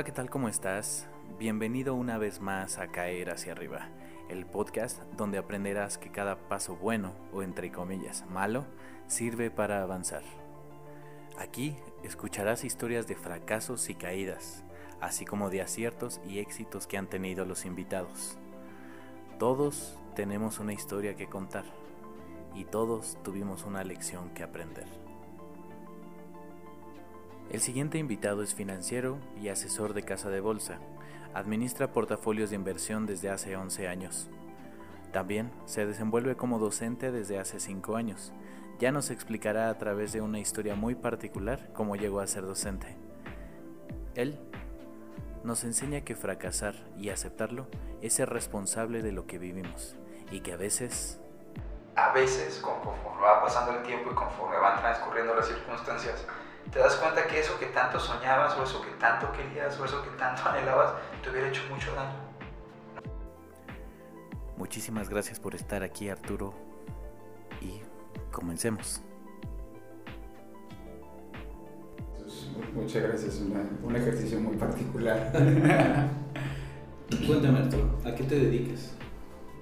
Hola, ¿qué tal? ¿Cómo estás? Bienvenido una vez más a Caer hacia arriba, el podcast donde aprenderás que cada paso bueno, o entre comillas malo, sirve para avanzar. Aquí escucharás historias de fracasos y caídas, así como de aciertos y éxitos que han tenido los invitados. Todos tenemos una historia que contar y todos tuvimos una lección que aprender. El siguiente invitado es financiero y asesor de casa de bolsa. Administra portafolios de inversión desde hace 11 años. También se desenvuelve como docente desde hace 5 años. Ya nos explicará a través de una historia muy particular cómo llegó a ser docente. Él nos enseña que fracasar y aceptarlo es ser responsable de lo que vivimos y que a veces... A veces, conforme va pasando el tiempo y conforme van transcurriendo las circunstancias, te das cuenta que eso que tanto soñabas o eso que tanto querías o eso que tanto anhelabas te hubiera hecho mucho daño. Muchísimas gracias por estar aquí Arturo y comencemos. Muchas gracias, un ejercicio muy particular. Cuéntame Arturo, ¿a qué te dedicas?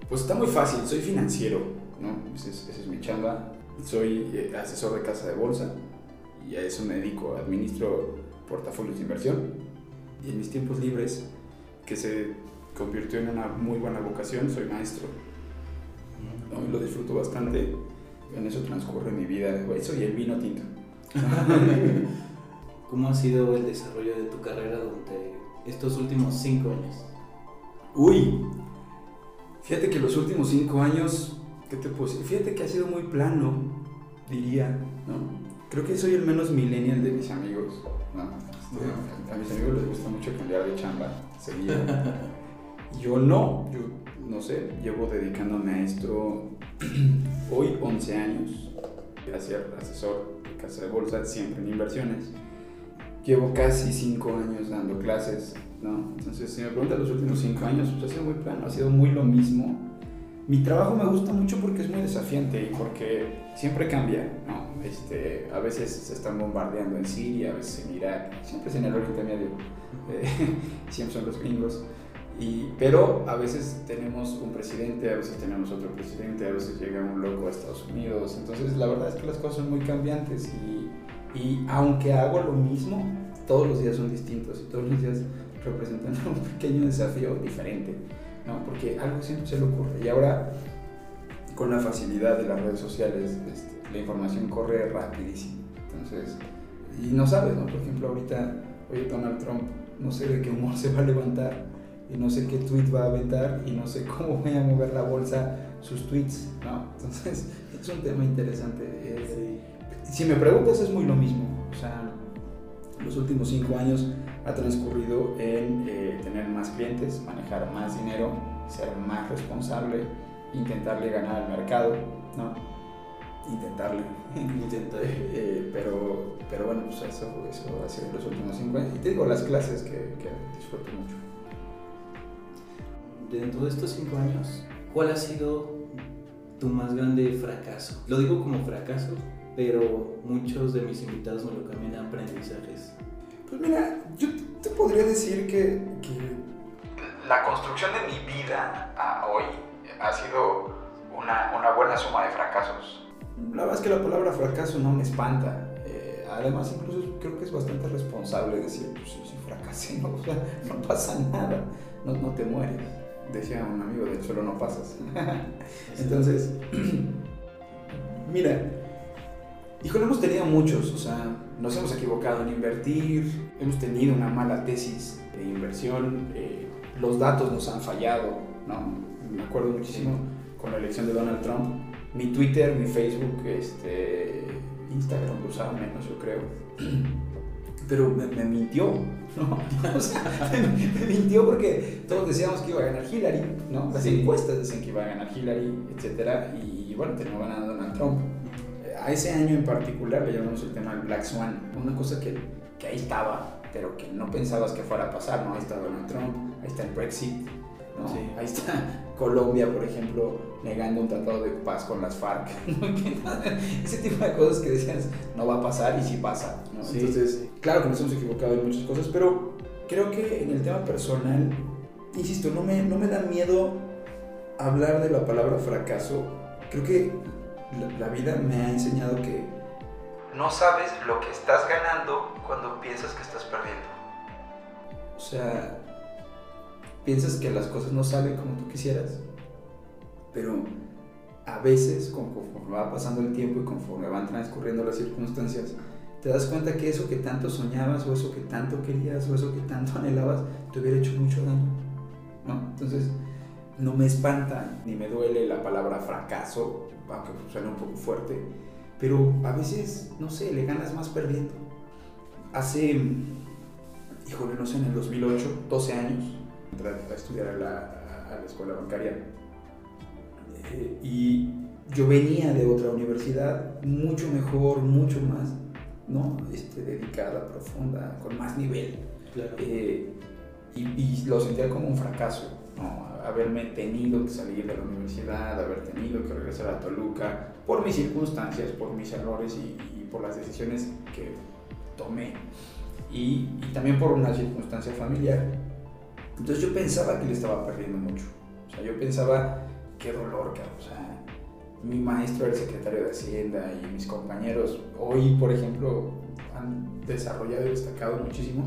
Pues está muy fácil, soy financiero, ¿no? Esa es, es mi chamba. Soy eh, asesor de casa de bolsa, y a eso me dedico, administro portafolios de inversión y en mis tiempos libres, que se convirtió en una muy buena vocación, soy maestro. ¿no? Lo disfruto bastante, en eso transcurre mi vida, eso y el vino tinto. ¿Cómo ha sido el desarrollo de tu carrera durante estos últimos cinco años? Uy, fíjate que los últimos cinco años, ¿qué te puedo decir? Fíjate que ha sido muy plano, diría, ¿no? Creo que soy el menos millennial de mis amigos. ¿no? Este, a mis amigos les gusta mucho cambiar de chamba, yo no, yo no sé, llevo dedicándome a esto hoy 11 años, a ser asesor de casa de bolsa, siempre en inversiones. Llevo casi 5 años dando clases, ¿no? Entonces, si me preguntan los últimos 5 años, pues ha sido muy plano, ha sido muy lo mismo. Mi trabajo me gusta mucho porque es muy desafiante y porque siempre cambia, ¿no? Este, a veces se están bombardeando en Siria, a veces en Irak, siempre es en el Oriente Medio, eh, siempre son los gringos. Y, pero a veces tenemos un presidente, a veces tenemos otro presidente, a veces llega un loco a Estados Unidos. Entonces la verdad es que las cosas son muy cambiantes y, y aunque hago lo mismo, todos los días son distintos y todos los días representan un pequeño desafío diferente, ¿no? porque algo siempre se le ocurre. Y ahora, con la facilidad de las redes sociales, este, la información corre rapidísimo. Entonces, y no sabes, ¿no? Por ejemplo, ahorita, oye, Donald Trump, no sé de qué humor se va a levantar y no sé qué tweet va a aventar y no sé cómo voy a mover la bolsa sus tweets, ¿no? Entonces, es un tema interesante. Eh, si me preguntas, es muy lo mismo. O sea, los últimos cinco años ha transcurrido en eh, tener más clientes, manejar más dinero, ser más responsable, intentarle ganar al mercado, ¿no? intentarle. Intentar. Eh, pero, pero bueno, pues eso, ha sido los últimos cinco años. Y te digo, las clases que disfruto mucho. Dentro de estos cinco años, ¿cuál ha sido tu más grande fracaso? Lo digo como fracaso, pero muchos de mis invitados me lo cambian a aprendizajes. Pues mira, yo te podría decir que, que la construcción de mi vida a hoy ha sido una, una buena suma de fracasos la verdad es que la palabra fracaso no me espanta. Eh, además, incluso creo que es bastante responsable decir, pues si fracasé, no, no pasa nada, no, no, te mueres. Decía un amigo, del suelo no pasas. Entonces, mira, híjole, hemos tenido muchos, o sea, nos hemos equivocado en invertir, hemos tenido una mala tesis de inversión, eh, los datos nos han fallado, ¿no? Me acuerdo muchísimo con la elección de Donald Trump, mi Twitter, mi Facebook, este, Instagram lo usaba menos, yo creo. Pero me, mintió, ¿no? O sea, me, mintió porque todos decíamos que iba a ganar Hillary, ¿no? Las encuestas decían que iba a ganar Hillary, etc. Y, bueno, terminó ganando Donald Trump. A ese año en particular le llamamos el tema del Black Swan, una cosa que, que ahí estaba, pero que no pensabas que fuera a pasar, ¿no? Ahí está Donald Trump, ahí está el Brexit, Ahí está Colombia, por ejemplo, negando un tratado de paz con las FARC. Ese tipo de cosas que decías no va a pasar y sí pasa. Entonces, claro que nos hemos equivocado en muchas cosas, pero creo que en el tema personal, insisto, no me, no me da miedo hablar de la palabra fracaso. Creo que la, vida me ha enseñado que No sabes lo que estás ganando cuando piensas que estás perdiendo. O sea, piensas que las cosas no salen como tú quisieras, pero a veces, con- conforme va pasando el tiempo y conforme van transcurriendo las circunstancias, te das cuenta que eso que tanto soñabas o eso que tanto querías o eso que tanto anhelabas te hubiera hecho mucho daño. Entonces, no me espanta ni me duele la palabra fracaso, aunque suene un poco fuerte, pero a veces, no sé, le ganas más perdiendo. Hace híjole, no sé, en el 2008, 12 años, entré a estudiar a la, a la escuela bancaria. Eh, y yo venía de otra universidad mucho mejor, mucho más, ¿no? Este, dedicada, profunda, con más nivel. Claro. Eh, y, y lo sentía como un fracaso, ¿no? Haberme tenido que salir de la universidad, haber tenido que regresar a Toluca, por mis circunstancias, por mis errores y, y por las decisiones que tomé y, y también por una circunstancia familiar. Entonces yo pensaba que le estaba perdiendo mucho. O sea, yo pensaba, qué dolor, cabrón. O sea, mi maestro era el secretario de Hacienda y mis compañeros hoy, por ejemplo, han desarrollado y destacado muchísimo.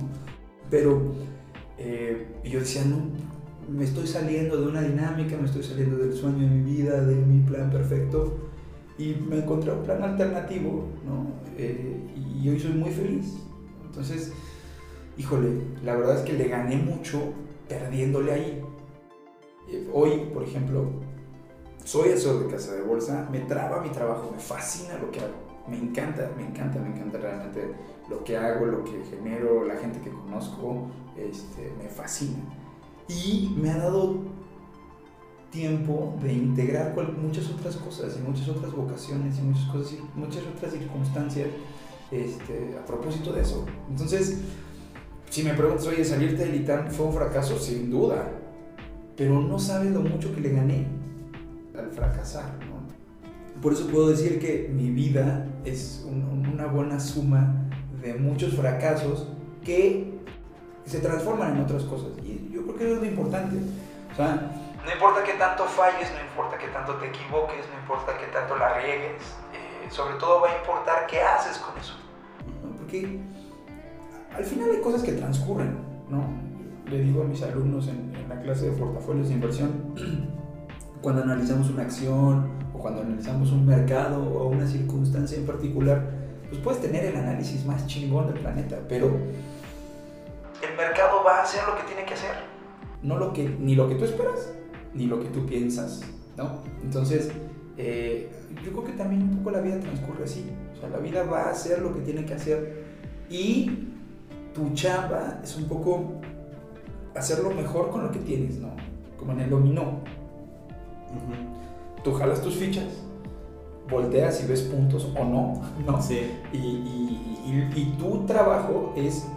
Pero eh, yo decía, no, me estoy saliendo de una dinámica, me estoy saliendo del sueño de mi vida, de mi plan perfecto. Y me encontré un plan alternativo, ¿no? Eh, y hoy soy muy feliz. Entonces, híjole, la verdad es que le gané mucho perdiéndole ahí. Eh, Hoy, por ejemplo, soy asesor de casa de bolsa, me traba mi trabajo, me fascina lo que hago, me encanta, me encanta, me encanta realmente lo que hago, lo que genero, la gente que conozco, este, me fascina. Y me ha dado tiempo de integrar muchas otras cosas y muchas otras vocaciones y muchas cosas y muchas otras circunstancias este, a propósito de eso. Entonces, si me preguntas, oye, salirte del ITAM fue un fracaso, sin duda, pero no sabes lo mucho que le gané al fracasar. ¿no? Por eso puedo decir que mi vida es un- una buena suma de muchos fracasos que se transforman en otras cosas. Y yo creo que eso es lo importante. O sea, No importa que tanto falles, no importa que tanto te equivoques, no importa que tanto la riegues, eh, sobre todo va a importar qué haces con eso. Porque al final hay cosas que transcurren, ¿no? Le digo a mis alumnos en, en la clase de portafolios de inversión, cuando analizamos una acción o cuando analizamos un mercado o una circunstancia en particular, pues puedes tener el análisis más chingón del planeta, pero mercado va a hacer lo que tiene que hacer. no lo que, ni lo que tú esperas, ni lo que tú piensas, ¿no? Entonces, eh, yo creo que también un poco la vida transcurre así. O sea, la vida va a hacer lo que tiene que hacer y tu chamba es un poco hacerlo mejor con lo que tienes, ¿no? Como en el dominó. Ujú. Tú jalas tus fichas, volteas y ves puntos o no, ¿no? Sí. Y, y- y- y tu trabajo es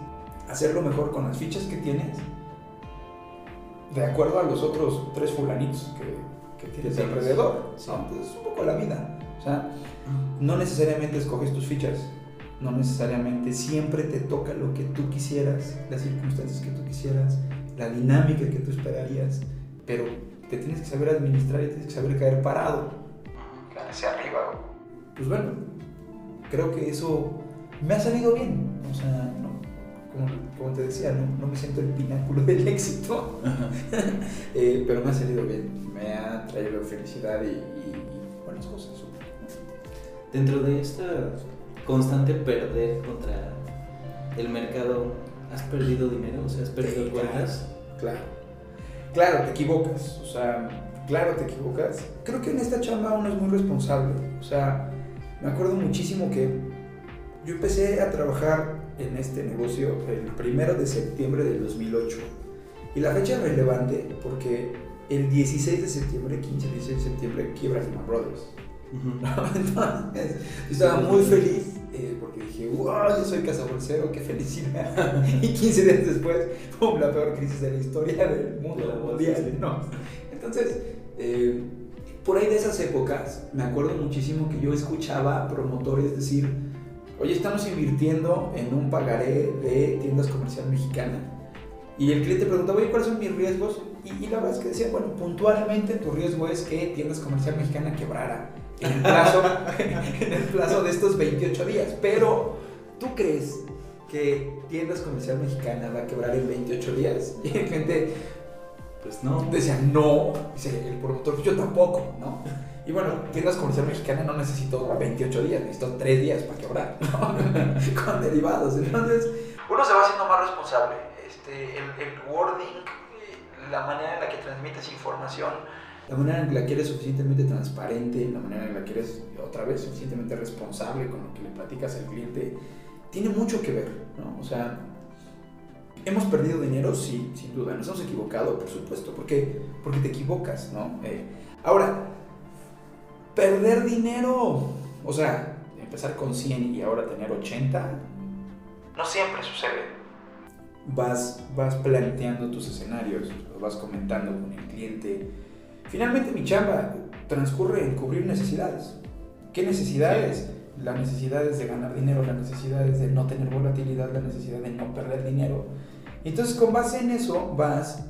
hacerlo mejor con las fichas que tienes, de acuerdo a los otros tres fulanitos que, que tienes Sí. alrededor. Sí. ¿no? Entonces es un poco la vida. O sea, no necesariamente escoges tus fichas, no necesariamente siempre te toca lo que tú quisieras, las circunstancias que tú quisieras, la dinámica que tú esperarías, pero te tienes que saber administrar y tienes que saber caer parado hacia arriba. pues bueno, creo que eso me ha salido bien. O sea, no, como, como te decía, no, no me siento el pináculo del éxito, eh, pero me ha salido bien. Me ha traído felicidad y, y- y buenas cosas. Dentro de esta constante perder contra el mercado, ¿has perdido dinero? O sea, ¿has perdido Sí, cuentas? Claro. Claro, te equivocas. O sea, claro, te equivocas. Creo que en esta chamba uno es muy responsable. O sea, me acuerdo muchísimo que yo empecé a trabajar en este negocio el primero de septiembre del 2008. Y la fecha es relevante porque el 16 de septiembre, 15, 16 de septiembre, quiebra Lehman Brothers. Entonces, yo estaba muy feliz eh, porque dije, wow, yo soy cazabolsero, qué felicidad. y 15 días después, ¡pum! la peor crisis de la historia del mundo la mundial. ¿no? Entonces, eh, por ahí de esas épocas, me acuerdo muchísimo que yo escuchaba promotores decir, oye, estamos invirtiendo en un pagaré de tiendas comercial mexicana Y el cliente preguntaba, oye, ¿cuáles son mis riesgos? Y, y la verdad es que decía, bueno, puntualmente tu riesgo es que tiendas comercial mexicana quebrara en el plazo, en el plazo de estos 28 días. Pero, ¿tú crees que tiendas comercial mexicana va a quebrar en 28 días? Y la gente Pues no. decía, no, dice el promotor, yo tampoco, ¿no? Y bueno, tiendas comercial mexicana no necesitó 28 días, necesitó 3 días para quebrar, ¿no? Con derivados. Entonces, Uno se va haciendo más responsable. Este, el, el wording, la manera en la que transmites información, la manera en la que eres suficientemente transparente, la manera en la que eres, otra vez, suficientemente responsable con lo que le platicas al cliente, tiene mucho que ver, ¿no? O sea, hemos perdido dinero, sí, sin duda, nos hemos equivocado, por supuesto, porque, porque te equivocas, ¿no? Eh, ahora, perder dinero, o sea, empezar con 100 y ahora tener 80, no siempre sucede. vas, vas planteando tus escenarios, los vas comentando con el cliente. Finalmente mi chamba transcurre en cubrir necesidades. ¿Qué necesidades? Las necesidades de ganar dinero, las necesidades de no tener volatilidad, la necesidad de no perder dinero. Entonces con base en eso vas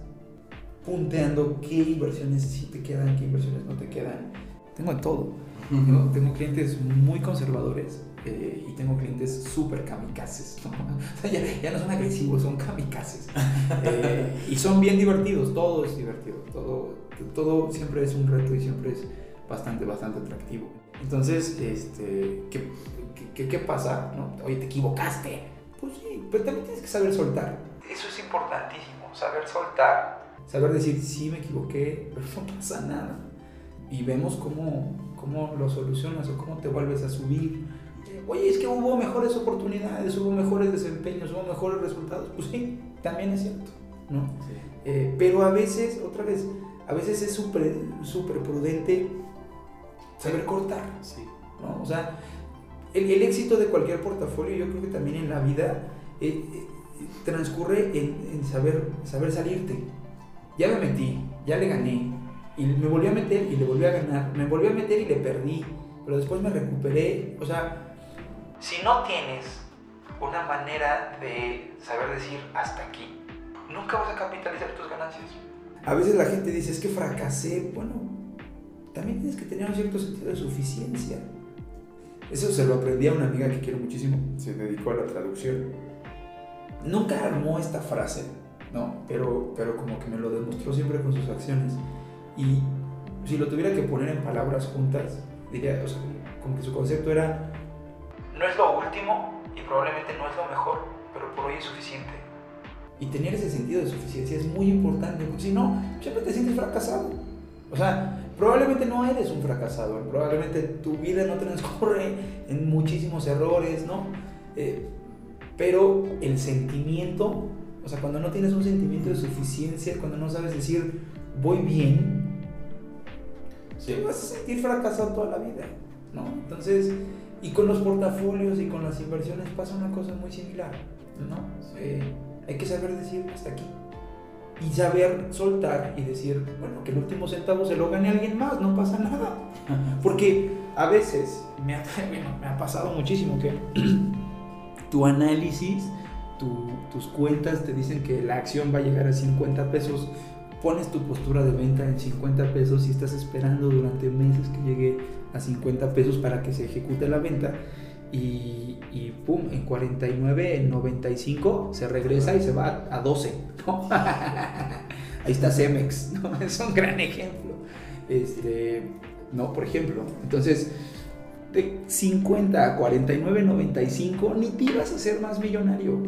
punteando qué inversiones sí te quedan, qué inversiones no te quedan. Tengo de todo. ¿no? Tengo clientes muy conservadores eh, y tengo clientes súper kamikazes. ¿no? O sea, ya, ya no son agresivos, son kamikazes. Eh, y son bien divertidos, todo es divertido, todo, todo siempre es un reto y siempre es bastante, bastante atractivo. Entonces, este, ¿qué, qué, qué pasa? ¿No? Oye, te equivocaste. Pues sí, pero también tienes que saber soltar. Eso es importantísimo, saber soltar. Saber decir, sí me equivoqué, pero no pasa nada. Y vemos cómo, cómo lo solucionas o cómo te vuelves a subir. Eh, Oye, es que hubo mejores oportunidades, hubo mejores desempeños, hubo mejores resultados. Pues sí, también es cierto, ¿no? Sí. Eh, pero a veces, otra vez, a veces es súper súper prudente saber cortar, Sí. ¿no? O sea, el, el éxito de cualquier portafolio, yo creo que también en la vida eh, transcurre en, en saber, saber salirte. Ya me metí, ya le gané, y me volví a meter y le volví a ganar, me volví a meter y le perdí, pero después me recuperé, o sea, Si no tienes una manera de saber decir hasta aquí, nunca vas a capitalizar tus ganancias. A veces la gente dice, es que fracasé. Bueno, también tienes que tener un cierto sentido de suficiencia. Eso se lo aprendí a una amiga que quiero muchísimo. Se dedicó a la traducción. Nunca armó esta frase, ¿no? Pero, pero como que me lo demostró siempre con sus acciones. Y si lo tuviera que poner en palabras juntas, diría, o sea, como que su concepto era, No es lo último y probablemente no es lo mejor, pero por hoy es suficiente. Y tener ese sentido de suficiencia es muy importante, porque si no, siempre te sientes fracasado. O sea, probablemente no eres un fracasado, probablemente tu vida no transcurre en muchísimos errores, ¿no? Eh, pero el sentimiento, o sea, cuando no tienes un sentimiento de suficiencia, cuando no sabes decir, voy bien, te vas a sentir fracasado toda la vida, ¿no? Entonces, y con los portafolios y con las inversiones pasa una cosa muy similar, ¿no? Eh, hay que saber decir hasta aquí. Y saber soltar y decir, bueno, que el último centavo se lo gane alguien más, no pasa nada. Porque a veces me ha, bueno, me ha pasado muchísimo que tu análisis, tu- tus cuentas te dicen que la acción va a llegar a 50 pesos, pones tu postura de venta en 50 pesos y estás esperando durante meses que llegue a 50 pesos para que se ejecute la venta y, y pum, en 49, en 95 se regresa y se va a 12. ¿no? Ahí está Cemex, ¿no? es un gran ejemplo. Este, no, por ejemplo, entonces de 50 a 49, 95 ni te ibas a ser más millonario.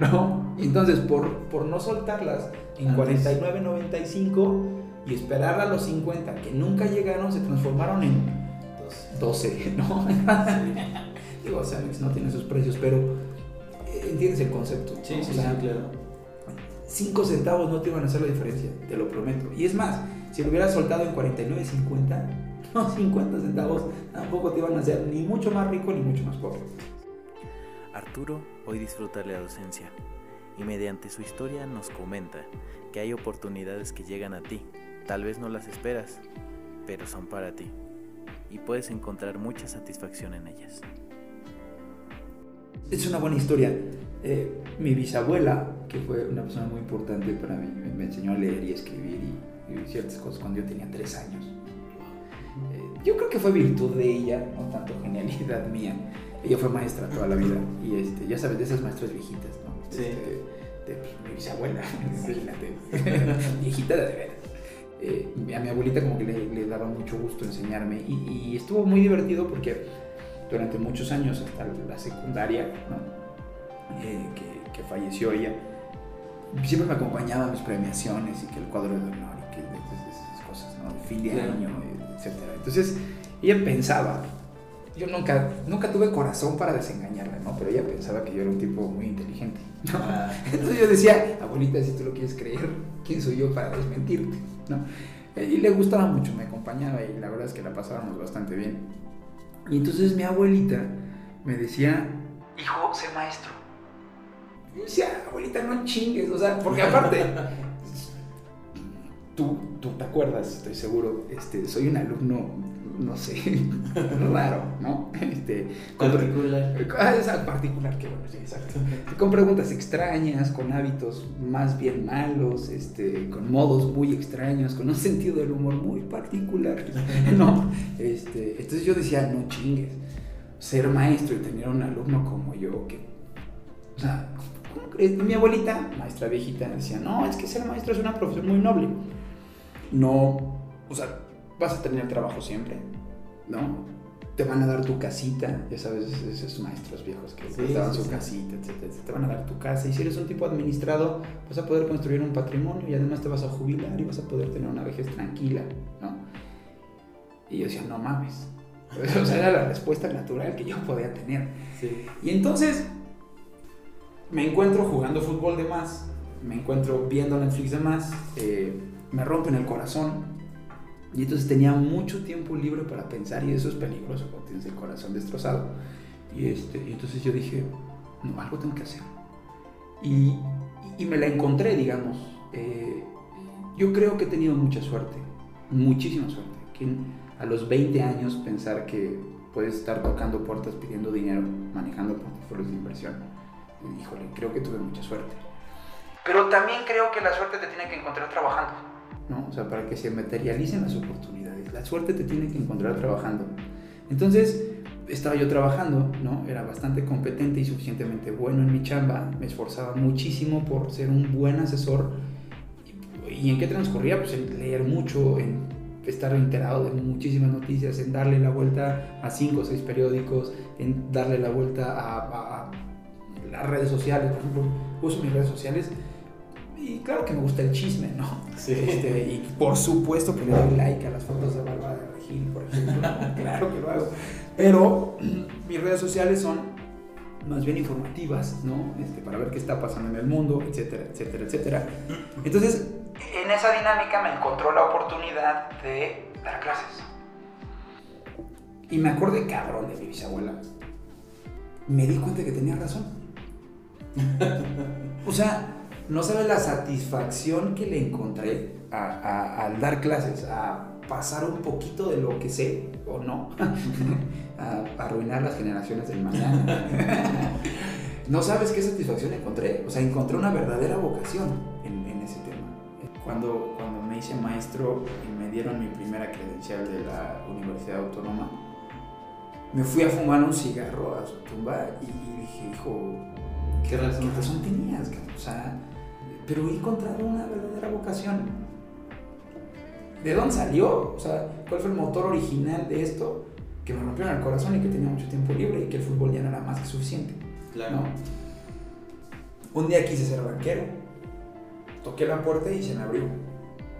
¿no? Entonces, por, por no soltarlas en Antes. 49, 95 y esperar a los 50 que nunca llegaron, se transformaron en Entonces, 12, ¿no? Digo, Cemex no tiene sus precios, pero eh, entiendes el concepto. sí, ¿no? sí, O sea, sí, claro. 5 centavos no te iban a hacer la diferencia, te lo prometo. Y es más, si lo hubieras soltado en 49, 50, no 50 centavos, tampoco te iban a hacer ni mucho más rico ni mucho más pobre. Arturo hoy disfruta la docencia y mediante su historia nos comenta que hay oportunidades que llegan a ti, tal vez no las esperas, pero son para ti y puedes encontrar mucha satisfacción en ellas. Es una buena historia. Eh, mi bisabuela, que fue una persona muy importante para mí, me, enseñó a leer y escribir y, y ciertas cosas cuando yo tenía tres años. Eh, yo creo que fue virtud de ella, no tanto genialidad mía. Ella fue maestra toda la vida y este, ya sabes, de esas maestras viejitas. Sí. Este, de, pues, mi bisabuela, imagínate, viejita de de veras. Eh, a mi abuelita como que le, le daba mucho gusto enseñarme y, y estuvo muy divertido porque durante muchos años, hasta la secundaria, ¿no? Eh, que, que falleció ella, siempre me acompañaba a mis premiaciones y que el cuadro de honor y que esas, cosas, ¿no? El fin de año, etcétera. Entonces, ella pensaba, yo nunca, nunca tuve corazón para desengañarla, ¿no? Pero ella pensaba que yo era un tipo muy inteligente, ¿no? Ah, Entonces yo decía, abuelita, si tú lo quieres creer, ¿quién soy yo para desmentirte? ¿no? Eh, Y le gustaba mucho, me acompañaba y la verdad es que la pasábamos bastante bien. Y entonces mi abuelita me decía, Hijo, sé maestro. y yo decía, abuelita, no chingues, o sea, porque aparte, tú, tú te acuerdas, estoy seguro, este, soy un alumno, no sé, raro, ¿no? Este, particular. Ah, particular, que bueno, sí, exacto. Con preguntas extrañas, con hábitos más bien malos, este, con modos muy extraños, con un sentido del humor muy particular, ¿no? Este, entonces yo decía, no chingues, ser maestro y tener un alumno como yo, que, o sea, ¿cómo crees? Mi abuelita, maestra viejita, decía, no, es que ser maestro es una profesión muy noble. No, o sea, vas a tener trabajo siempre, ¿no? Te van a dar tu casita, ya sabes, esos maestros viejos que Sí, te daban sí, su sí. casita, etcétera. Te van a dar tu casa y si eres un tipo administrado, vas a poder construir un patrimonio y además te vas a jubilar y vas a poder tener una vejez tranquila, ¿no? Y yo decía, no mames. O sea, era la respuesta natural que yo podía tener. Y entonces me encuentro jugando fútbol de más, me encuentro viendo Netflix de más, eh, me rompen el corazón. Y entonces tenía mucho tiempo libre para pensar y eso es peligroso cuando tienes el corazón destrozado. Y, este, y entonces yo dije, no, algo tengo que hacer. Y, y me la encontré, digamos. Eh, yo creo que he tenido mucha suerte, muchísima suerte. Que a los 20 años pensar que puedes estar tocando puertas pidiendo dinero, manejando portafolios de inversión. Híjole, creo que tuve mucha suerte. Pero también creo que la suerte te tiene que encontrar trabajando. ¿No? O sea, para que se materialicen las oportunidades. La suerte te tiene que encontrar trabajando. Entonces, estaba yo trabajando, ¿no? Era bastante competente y suficientemente bueno en mi chamba. Me esforzaba muchísimo por ser un buen asesor. ¿Y, en qué transcurría? Pues en leer mucho, en estar enterado de muchísimas noticias, en darle la vuelta a cinco o seis periódicos, en darle la vuelta a, a- a las redes sociales. Por ejemplo, uso mis redes sociales y claro que me gusta el chisme, ¿no? Sí. Este, y por supuesto que le doy like a las fotos de Bárbara de Regil, por ejemplo. claro que lo hago. Pero mis redes sociales son más bien informativas, ¿no? Este, para ver qué está pasando en el mundo, etcétera, etcétera, etcétera. Entonces, En esa dinámica me encontró la oportunidad de dar clases. y me acordé cabrón de mi bisabuela. Me di cuenta que tenía razón. O sea, no sabes la satisfacción que le encontré al dar clases, a pasar un poquito de lo que sé o no, a, a arruinar las generaciones del mañana. no sabes qué satisfacción encontré. O sea, encontré una verdadera vocación en, en ese tema. Cuando, cuando me hice maestro y me dieron mi primera credencial de la Universidad Autónoma, me fui a fumar un cigarro a su tumba y, dije, hijo, ¿Qué razón? ¿Qué razón tenías? O sea, pero he encontrado una verdadera vocación. ¿De dónde salió? O sea, ¿cuál fue el motor original de esto? Que me rompió el corazón y que tenía mucho tiempo libre y que el fútbol ya no era más que suficiente. Claro. ¿no? Un día quise ser banquero, toqué la puerta y se me abrió.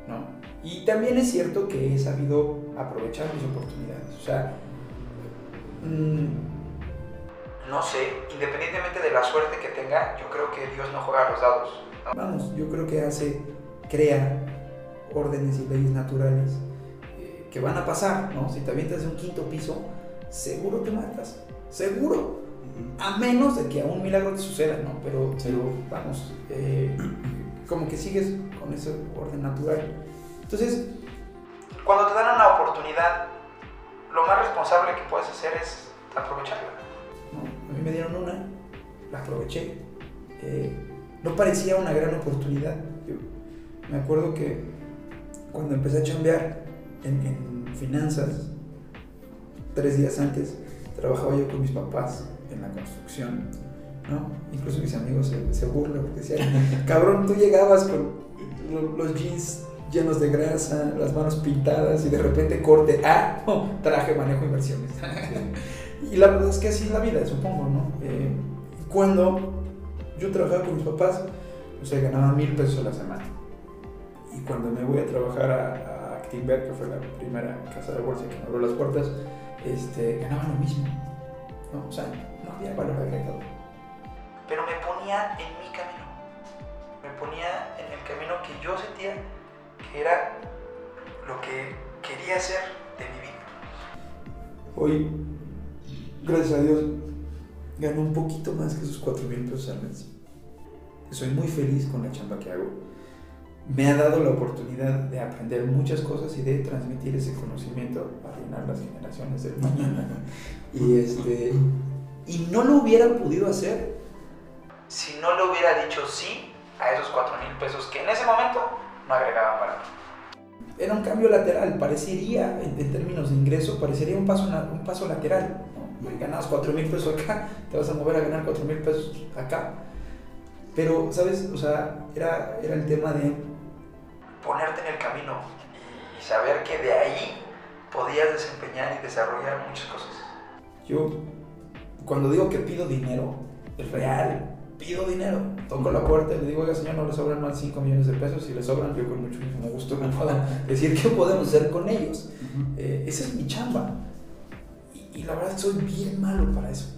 ¿no? Y también es cierto que he sabido aprovechar mis oportunidades. O sea, mm, No sé, independientemente de la suerte que tenga, yo creo que Dios no juega a los dados. Vamos, yo creo que hace, crea órdenes y leyes naturales eh, que van a pasar, ¿no? Si te avientas de un quinto piso, seguro te matas, seguro, a menos de que a un milagro te suceda, ¿no? Pero, Sí. pero vamos, eh, como que sigues con ese orden natural. Entonces, Cuando te dan una oportunidad, lo más responsable que puedes hacer es aprovecharla. ¿no? A mí me dieron una la aproveché. Eh, no parecía una gran oportunidad. Yo me acuerdo que cuando empecé a chambear en, en finanzas, tres días antes, trabajaba yo con mis papás en la construcción, ¿no? Incluso mis amigos se, se burlan porque decían, cabrón, tú llegabas con lo- los jeans llenos de grasa, las manos pintadas y de repente corte, ah, no, traje, manejo inversiones. y la verdad es que así es la vida, supongo, ¿no? Eh, cuando yo trabajaba con mis papás, o sea, ganaba mil pesos a la semana. Y cuando me voy a trabajar a, a Actinver, que fue la primera casa de bolsa que me abrió las puertas, este, ganaba lo mismo. ¿no? O sea, no había valor agregado. Pero me ponía en mi camino. Me ponía en el camino que yo sentía que era lo que quería hacer de mi vida. Hoy, gracias a Dios, gano un poquito más que esos 4 mil pesos al mes. Soy muy feliz con la chamba que hago. Me ha dado la oportunidad de aprender muchas cosas y de transmitir ese conocimiento para llenar las generaciones del mañana. Y, este, y no lo hubiera podido hacer si no le hubiera dicho sí a esos 4 mil pesos que en ese momento no agregaban valor. Era un cambio lateral, parecería, en, términos de ingreso, parecería un paso, un paso lateral. Ganabas 4 mil pesos acá, te vas a mover a ganar 4 mil pesos acá. Pero, ¿sabes? O sea, era, era el tema de ponerte en el camino y, y saber que de ahí podías desempeñar y desarrollar muchas cosas. Yo, cuando digo que pido dinero, es real. Pido dinero, toco la puerta y le digo, oiga señor, no le sobran más 5 millones de pesos. Si le sobran, yo con muchísimo gusto me puedo decir qué podemos hacer con ellos. Eh, esa es mi chamba. Y, la verdad soy bien malo para eso.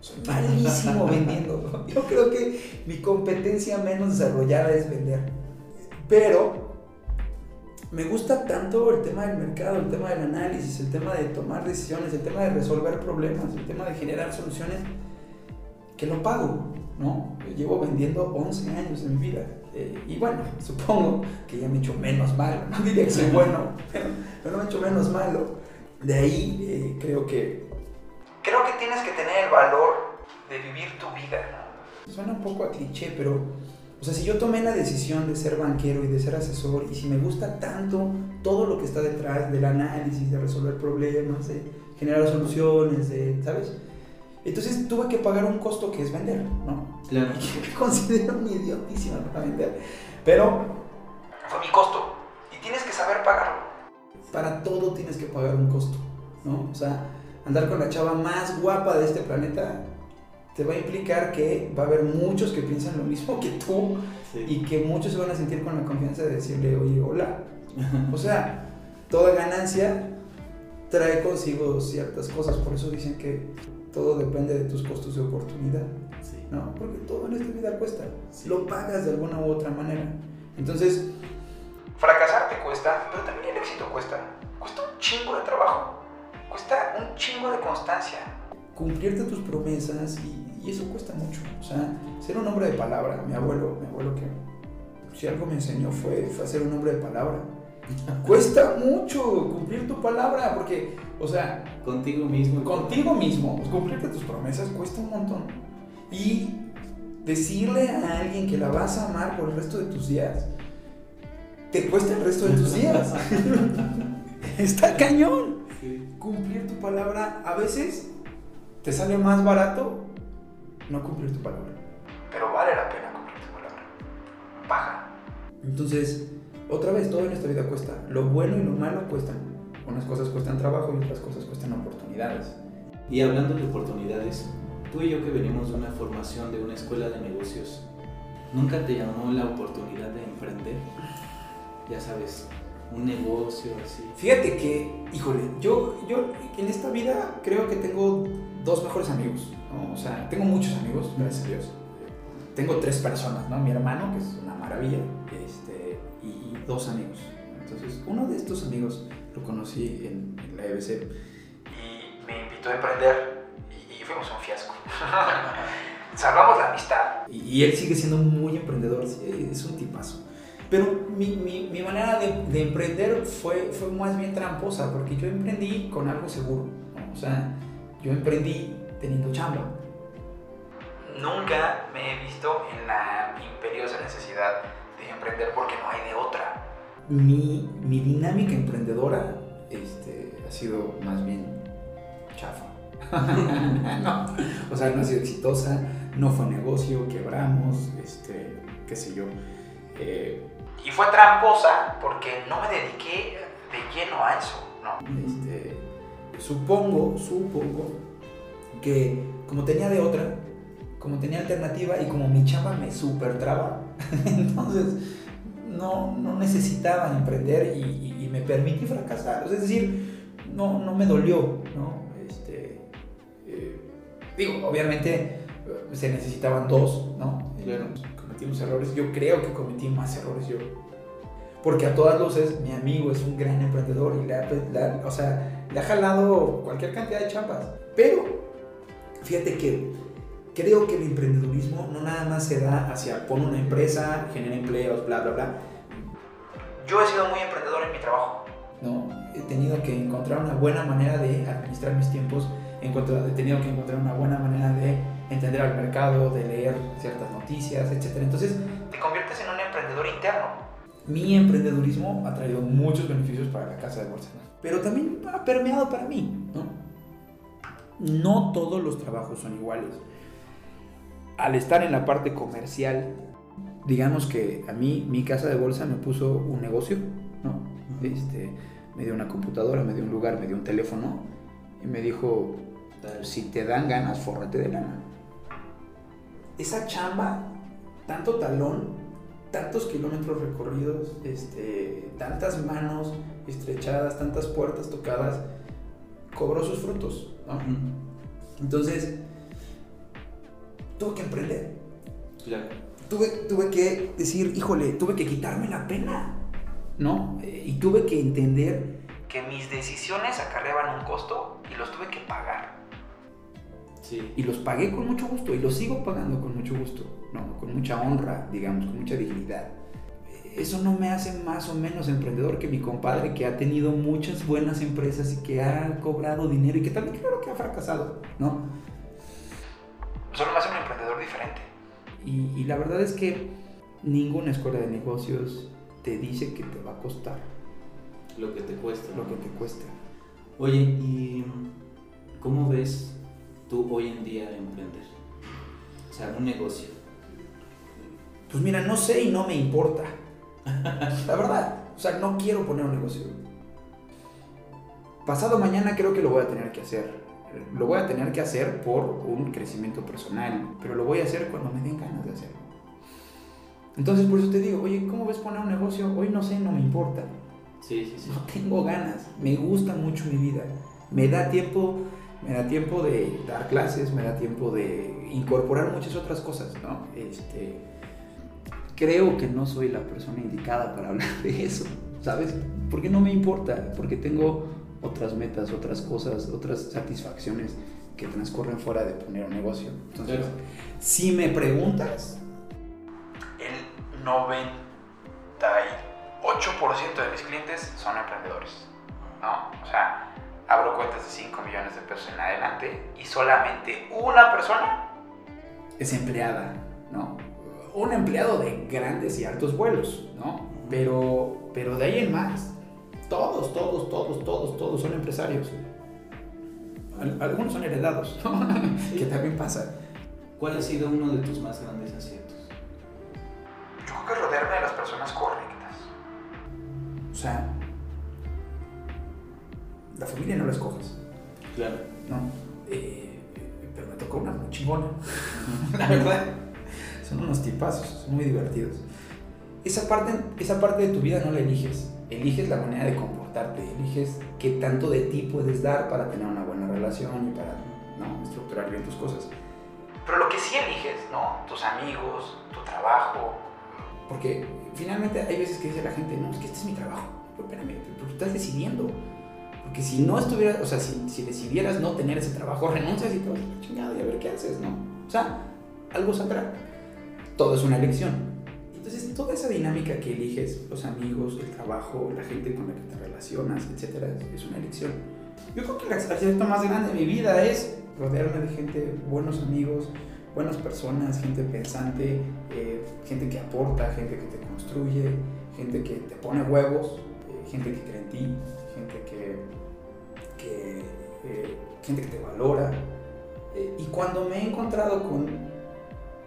Soy malísimo vendiendo. Yo creo que mi competencia menos desarrollada es vender. Pero me gusta tanto el tema del mercado, el tema del análisis, el tema de tomar decisiones, el tema de resolver problemas, el tema de generar soluciones, que lo pago, ¿no? Yo llevo vendiendo 11 años de mi vida. Eh, y bueno, supongo que ya me he hecho menos malo. No diría que soy bueno, pero, pero me he hecho menos malo. De ahí eh, creo que... Creo que tienes que tener el valor de vivir tu vida. ¿no? Suena un poco a cliché, pero... O sea, si yo tomé la decisión de ser banquero y de ser asesor, y si me gusta tanto todo lo que está detrás del análisis, de resolver problemas, de generar soluciones, de, ¿sabes? Entonces tuve que pagar un costo que es vender, ¿no? Claro. Y que me considero un idiotísima para vender. Pero fue mi costo Para todo tienes que pagar un costo, ¿no? O sea, andar con la chava más guapa de este planeta te va a implicar que va a haber muchos que piensan lo mismo que tú Sí. y que muchos se van a sentir con la confianza de decirle, oye, hola. O sea, toda ganancia trae consigo ciertas cosas, por eso dicen que todo depende de tus costos de oportunidad, Sí. ¿no? Porque todo en esta vida cuesta, Sí. lo pagas de alguna u otra manera. Entonces, Cumplirte tus promesas y, y eso cuesta mucho. O sea, ser un hombre de palabra. Mi abuelo, mi abuelo que si algo me enseñó fue, fue a ser un hombre de palabra. Cuesta mucho cumplir tu palabra porque, o sea, Contigo mismo. contigo mismo, pues, cumplirte tus promesas cuesta un montón. Y decirle a alguien que la vas a amar por el resto de tus días, te cuesta el resto de tus días. Está cañón. Sí. Cumplir tu palabra a veces te sale más barato no cumplir tu palabra. Pero vale la pena cumplir tu palabra. Paga. Entonces, otra vez, todo en esta vida cuesta. Lo bueno y lo malo cuestan. Unas cosas cuestan trabajo y otras cosas cuestan oportunidades. Y hablando de oportunidades, tú y yo que venimos de una formación de una escuela de negocios, ¿nunca te llamó la oportunidad de emprender? Ya sabes, un negocio así. Fíjate que, híjole, yo, yo en esta vida creo que tengo dos mejores amigos. O sea, tengo muchos amigos, gracias a Dios. Tengo tres personas, ¿no? Mi hermano, que es una maravilla, este, y dos amigos. Entonces, uno de estos amigos lo conocí en, la EBC y me invitó a emprender y, fuimos un fiasco. Salvamos la amistad. Y, él sigue siendo muy emprendedor, es un tipazo. Pero mi, mi, mi manera de, de emprender fue, fue más bien tramposa, porque yo emprendí con algo seguro. ¿no? O sea, yo emprendí teniendo chamba. nunca me he visto en la imperiosa necesidad de emprender porque no hay de otra. Mi, mi dinámica emprendedora este, ha sido más bien chafa. no, o sea, no ha sido exitosa, no fue negocio, quebramos, este, qué sé yo. Eh, Y fue tramposa porque no me dediqué de lleno a eso, ¿no? Este, supongo, supongo que como tenía de otra, como tenía alternativa y como mi chamba me super traba, entonces no, no necesitaba emprender y, y- y me permití fracasar. Es decir, no, no me dolió, ¿no? Este, eh, digo, obviamente eh, se necesitaban dos, ¿no? Cometimos errores, yo creo que cometí más errores yo. Porque a todas luces mi amigo es un gran emprendedor y le ha, le ha- o sea, le ha jalado cualquier cantidad de chambas. Pero fíjate que creo que el emprendedurismo no nada más se da hacia pon una empresa, genera empleos, bla, bla, bla. Yo he sido muy emprendedor en mi trabajo. No, he tenido que encontrar una buena manera de administrar mis tiempos, he, tenido que encontrar una buena manera de entender al mercado, de leer ciertas noticias, etc. Entonces, Te conviertes en un emprendedor interno. mi emprendedurismo ha traído muchos beneficios para la casa de bolsa, pero también ha permeado para mí. ¿no? no todos los trabajos son iguales. Al estar en la parte comercial, digamos que a mí mi casa de bolsa me puso un negocio, ¿no? Este, me dio una computadora, me dio un lugar, me dio un teléfono y me dijo, si te dan ganas, fórrate de lana. Esa chamba, tanto talón, tantos kilómetros recorridos, este, tantas manos estrechadas, tantas puertas tocadas, cobró sus frutos. Entonces, tuve que emprender. Claro. Tuve, tuve que decir, híjole, tuve que quitarme la pena, ¿no? Eh, y tuve que entender Que mis decisiones acarreaban un costo y los tuve que pagar. Sí. y los pagué con mucho gusto y los sigo pagando con mucho gusto, ¿no? Con mucha honra, digamos, con mucha dignidad. Eso no me hace más o menos emprendedor que mi compadre que ha tenido muchas buenas empresas y que ha cobrado dinero y que también claro que ha fracasado, ¿no? Solo me hace un emprendedor diferente. Y, y la verdad es que ninguna escuela de negocios te dice que te va a costar Lo que te cuesta. lo que te cuesta. Oye, ¿y cómo ves tú hoy en día emprender? O sea, un negocio. Pues mira, no sé y no me importa. La verdad. O sea, no quiero poner un negocio. Pasado mañana creo que lo voy a tener que hacer. Lo voy a tener que hacer por un crecimiento personal, pero lo voy a hacer cuando me den ganas de hacerlo. Entonces por eso te digo, oye, ¿cómo ves poner un negocio? Hoy no sé, no me importa. Sí, sí, sí. No tengo ganas, me gusta mucho mi vida. Me da tiempo, me da tiempo de dar clases, me da tiempo de incorporar muchas otras cosas, ¿no? Este, creo que no soy la persona indicada para hablar de eso, ¿sabes? Porque no me importa, porque tengo otras metas, otras cosas, otras satisfacciones que transcurren fuera de poner un negocio. Entonces, Claro. si me preguntas, El 98% de mis clientes son emprendedores. ¿No? O sea, abro cuentas de 5 millones de pesos en adelante y solamente una persona es empleada, ¿no? Un empleado de grandes y altos vuelos, ¿no? Pero, pero de ahí en más, todos, todos, todos, todos, todos son empresarios. Al- algunos son heredados, ¿no? que también pasa. ¿Cuál ha sido uno de tus más grandes aciertos? Yo creo que rodearme de las personas correctas. O sea, la familia no la escoges, Claro. ¿no? Eh, pero me tocó una muy chingona, la verdad. Son unos tipazos, son muy divertidos. Esa parte, esa parte de tu vida no la eliges. Eliges la manera de comportarte, eliges qué tanto de ti puedes dar para tener una buena relación y para ¿no? estructurar bien tus cosas. Pero lo que sí eliges, ¿no? Tus amigos, tu trabajo. Porque finalmente hay veces que dice la gente, no, es que este es mi trabajo. Pero espérame, pero tú estás decidiendo. Porque si no estuvieras, o sea, si, si decidieras no tener ese trabajo, renuncias y te vas a la chingada y a ver qué haces, ¿no? O sea, algo saldrá. Todo es una elección. Entonces, toda esa dinámica que eliges, los amigos, el trabajo, la gente con la que te relacionas, etcétera, es una elección. Yo creo que el acierto más grande de mi vida es rodearme de gente, buenos amigos, buenas personas, gente pensante, eh, gente que aporta, gente que te construye, gente que te pone huevos, eh, gente que cree en ti, eh, gente que te valora. y cuando me he encontrado con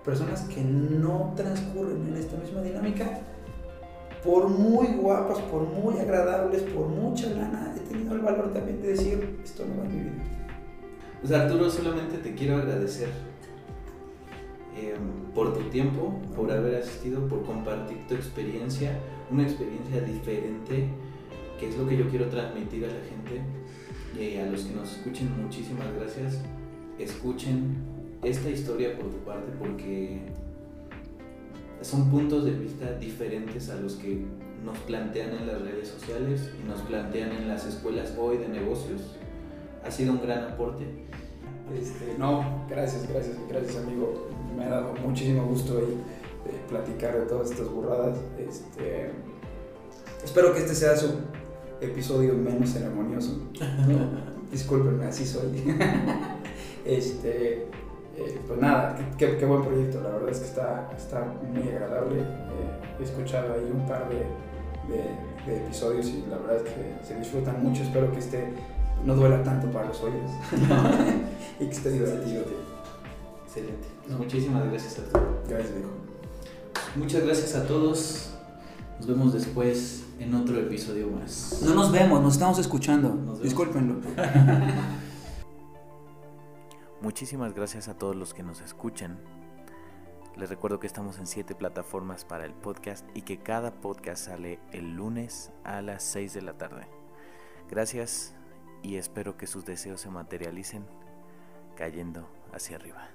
personas que no transcurren en esta misma dinámica, por muy guapas, por muy agradables, por mucha lana, he tenido el valor también de decir, esto no va en mi vida. Arturo, solamente te quiero agradecer eh, por tu tiempo, por haber asistido, por compartir tu experiencia, una experiencia diferente, que es lo que yo quiero transmitir a la gente, y a los que nos escuchen, muchísimas gracias. Escuchen esta historia por tu parte porque son puntos de vista diferentes a los que nos plantean en las redes sociales y nos plantean en las escuelas hoy de negocios. Ha sido un gran aporte. Este, no, gracias, gracias, gracias amigo. Me ha dado muchísimo gusto ahí, eh, platicar de todas estas burradas. Este, espero que este sea su episodio menos ceremonioso. Discúlpenme, así soy. este, eh, pues nada, qué, buen proyecto, la verdad es que está, está muy agradable. Eh, he escuchado ahí un par de, episodios y la verdad es que se disfrutan mucho. Espero que este no duela tanto para los oídos y que esté divertido. Excelente. Muchísimas gracias a todos. Gracias, viejo. Muchas gracias a todos. Nos vemos después en otro episodio más. No nos vemos, nos estamos escuchando. Discúlpenlo. Muchísimas gracias a todos los que nos escuchan. Les recuerdo que estamos en siete plataformas para el podcast y que cada podcast sale el lunes a las 6 de la tarde. Gracias y espero que sus deseos se materialicen cayendo hacia arriba.